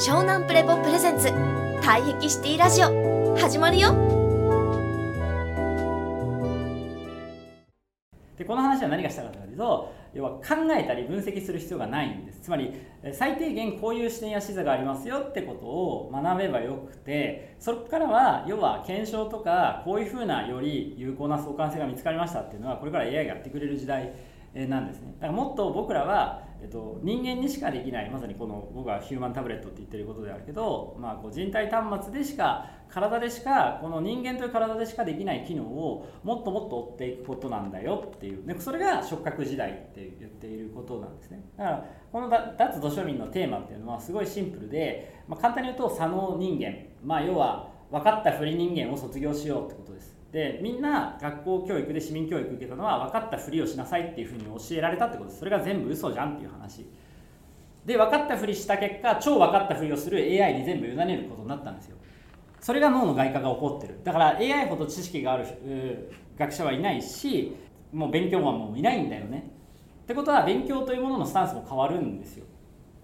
湘南プレポプレゼンツ。退癖シティラジオ。始まるよ。でこの話は何がしたかというと要は考えたり分析する必要がないんです。つまり最低限こういう視点や視座がありますよってことを学べばよくてそこからは要は検証とかこういうふうなより有効な相関性が見つかりましたっていうのはこれから AI がやってくれる時代なんですね。だからもっと僕らは、えっと、人間にしかできないまさにこの僕はヒューマンタブレットって言ってることであるけど、まあ、こう人体端末でしか体でしかこの人間という体でしかできない機能をもっともっと追っていくことなんだよっていう、ね、それが触覚時代って言っていることなんですね。だからこの脱土庶民のテーマっていうのはすごいシンプルで、まあ、簡単に言うと左脳人間、まあ、要は分かったふり人間を卒業しようってことです。でみんな学校教育で市民教育受けたのは分かったふりをしなさいっていうふうに教えられたってことです。それが全部嘘じゃんっていう話。で分かったふりした結果超分かったふりをする AI に全部委ねることになったんですよ。それが脳の外科が起こってる。だから AI ほど知識がある学者はいないしもう勉強マンもいないんだよね。ってことは勉強というもののスタンスも変わるんですよ。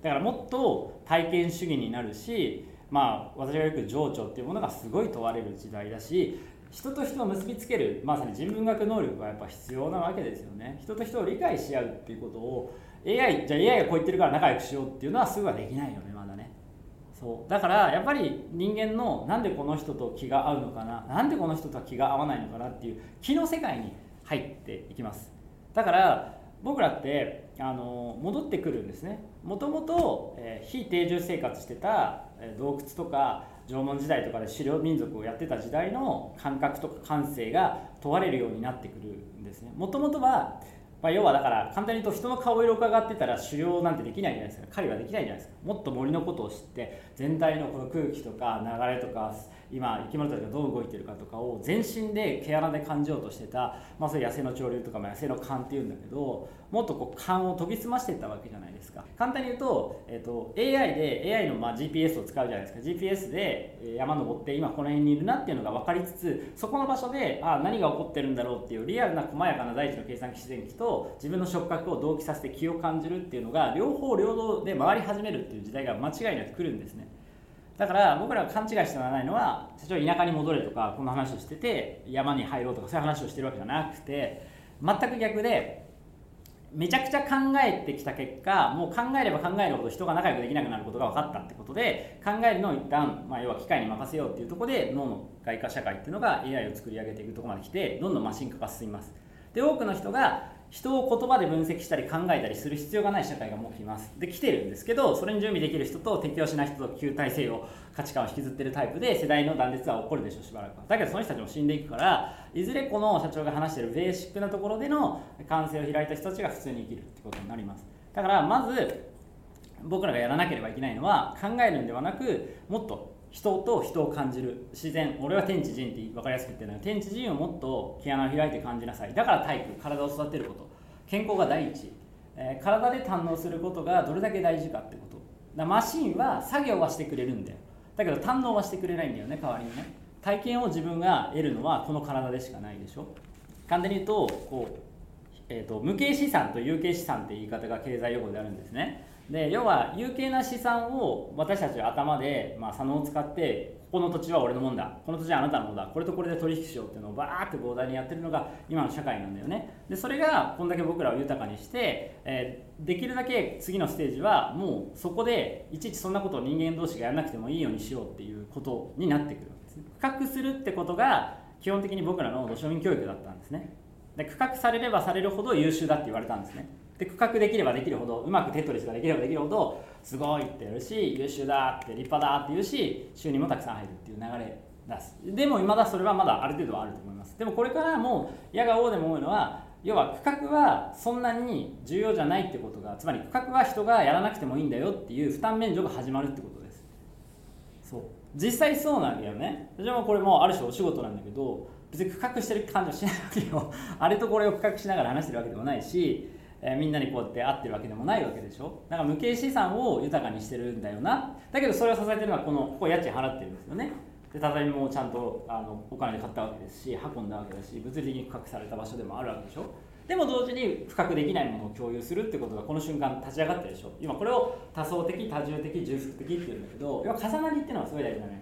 だからもっと体験主義になるしまあ私がよく情緒っていうものがすごい問われる時代だし人と人を結びつけるまさに人文学能力がやっぱ必要なわけですよね。人と人を理解し合うっていうことを AI じゃあ AI がこう言ってるから仲良くしようっていうのはすぐはできないよねまだね。そう。だからやっぱり人間のなんでこの人と気が合うのかななんでこの人とは気が合わないのかなっていう気の世界に入っていきます。だから僕らってあの戻ってくるんですね。もともと非定住生活してた洞窟とか縄文時代とかで狩猟民族をやってた時代の感覚とか感性が問われるようになってくるんですね。もともとは、まあ、要はだから簡単に言うと人の顔色を伺ってたら狩猟なんてできないじゃないですか。狩りはできないじゃないですか。もっと森のことを知って全体のこの空気とか流れとか今生き物たちがどう動いてるかとかを全身で毛穴で感じようとしてた、まあ、それ野生の潮流とか、まあ、野生の勘っていうんだけどもっとこう勘を研ぎ澄ましていったわけじゃないですか。簡単に言うと,、えーと、AI で AI のまあ GPS を使うじゃないですか。GPS で山登って今この辺にいるなっていうのが分かりつつそこの場所であ何が起こってるんだろうっていうリアルな細やかな大地の計算機自然機と自分の触覚を同期させて気を感じるっていうのが両方両道で回り始めるっていう時代が間違いなく来るんですね。だから僕らが勘違いしてはないのは社長田舎に戻れとかこの話をしてて山に入ろうとかそういう話をしてるわけじゃなくて全く逆でめちゃくちゃ考えてきた結果もう考えれば考えるほど人が仲良くできなくなることが分かったってことで考えるのを一旦、まあ、要は機械に任せようっていうところで脳の外科社会っていうのが AI を作り上げていくところまで来てどんどんマシン化が進みます。で多くの人が人を言葉で分析したり考えたりする必要がない社会がもう来ます。で来てるんですけどそれに準備できる人と適応しない人と旧体制を価値観を引きずってるタイプで世代の断絶は起こるでしょうしばらくは。だけどその人たちも死んでいくからいずれこの社長が話してるベーシックなところでの感性を開いた人たちが普通に生きるってことになります。だからまず僕らがやらなければいけないのは考えるんではなくもっと人と人を感じる。自然。俺は天地人って分かりやすく言ってるのは天地人をもっと毛穴を開いて感じなさい。だから体育。体を育てること。健康が第一、えー、体で堪能することがどれだけ大事かってこと。だマシンは作業はしてくれるんだよ。だけど堪能はしてくれないんだよね代わりにね。体験を自分が得るのはこの体でしかないでしょ。簡単に言うとこう、えーと、無形資産と有形資産って言い方が経済用語であるんですね。で要は有形な資産を私たちは頭で、まあ、左脳を使ってここの土地は俺のもんだこの土地はあなたのもんだこれとこれで取引しようっていうのをバーって膨大にやってるのが今の社会なんだよね。でそれがこんだけ僕らを豊かにして、えー、できるだけ次のステージはもうそこでいちいちそんなことを人間同士がやらなくてもいいようにしようっていうことになってくるわけですね。区画するってことが基本的に僕らの土庶民教育だったんですね。で区画されればされるほど優秀だって言われたんですね。で区画できればできるほどうまくテトリスができればできるほどすごいってやるし優秀だって立派だって言うし収入もたくさん入るっていう流れ出す。でも未だそれはまだある程度はあると思います。でもこれからも矢が王でも多いのは要は区画はそんなに重要じゃないってことがつまり区画は人がやらなくてもいいんだよっていう負担免除が始まるってことです。そう。実際そうなんだよね。私もこれもある種お仕事なんだけど別に区画してる感じはしないわけよ。あれとこれを区画しながら話してるわけでもないしえー、みんなにこうやって会ってるわけでもないわけでしょ？だから無形資産を豊かにしてるんだよな。だけどそれを支えてるのはこのここ家賃払ってるんですよね。で畳もちゃんとあのお金で買ったわけですし運んだわけだし物理的に区画された場所でもあるわけでしょ？でも同時に深くできないものを共有するってことがこの瞬間立ち上がってるでしょ？今これを多層的多重的重複的っていうんだけど要は重なりっていうのはすごい大事なのよ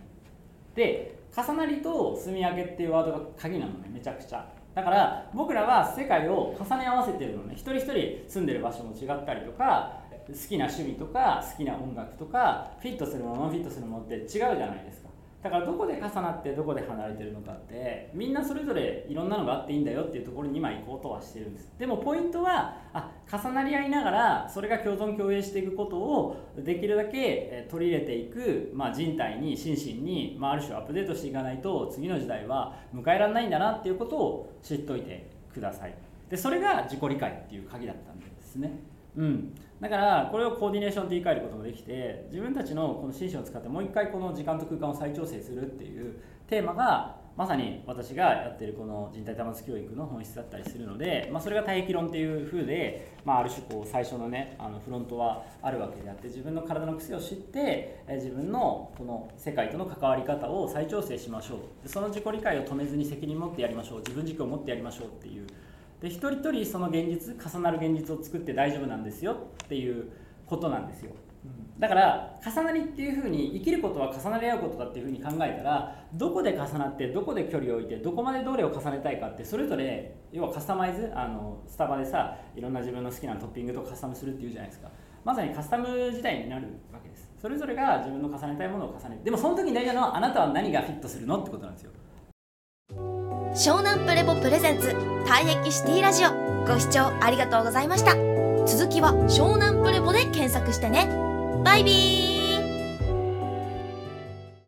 で重なりと積み上げっていうワードが鍵なのねめちゃくちゃ。だから僕らは世界を重ね合わせてるのね。一人一人住んでる場所も違ったりとか好きな趣味とか好きな音楽とかフィットするものノンフィットするものって違うじゃないですか。だからどこで重なってどこで離れてるのかってみんなそれぞれいろんなのがあっていいんだよっていうところに今行こうとはしてるんです。でもポイントはあ重なり合いながらそれが共存共栄していくことをできるだけ取り入れていく、まあ、人体に心身に、まあ、ある種アップデートしていかないと次の時代は迎えられないんだなっていうことを知っといてください。でそれが自己理解っていう鍵だったんですね。うん、だからこれをコーディネーションって言い換えることもできて自分たちのこの心身を使ってもう一回この時間と空間を再調整するっていうテーマがまさに私がやってるこの人体端末教育の本質だったりするので、まあ、それが体液論っていう風で、まあ、ある種こう最初のねあのフロントはあるわけであって自分の体の癖を知って自分のこの世界との関わり方を再調整しましょう。その自己理解を止めずに責任持ってやりましょう。自分軸を持ってやりましょうっていうで一人一人その現実重なる現実を作って大丈夫なんですよっていうことなんですよ。だから重なりっていうふうに生きることは重なり合うことだっていうふうに考えたらどこで重なってどこで距離を置いてどこまでどれを重ねたいかってそれぞれ要はカスタマイズあのスタバでさいろんな自分の好きなトッピングとカスタムするっていうじゃないですか。まさにカスタム時代になるわけです。それぞれが自分の重ねたいものを重ねる。でもその時に大事なのはあなたは何がフィットするのってことなんですよ湘南プレボプレゼンツ退役シティラジオ。ご視聴ありがとうございました。続きは湘南プレボで検索してね。バイビー。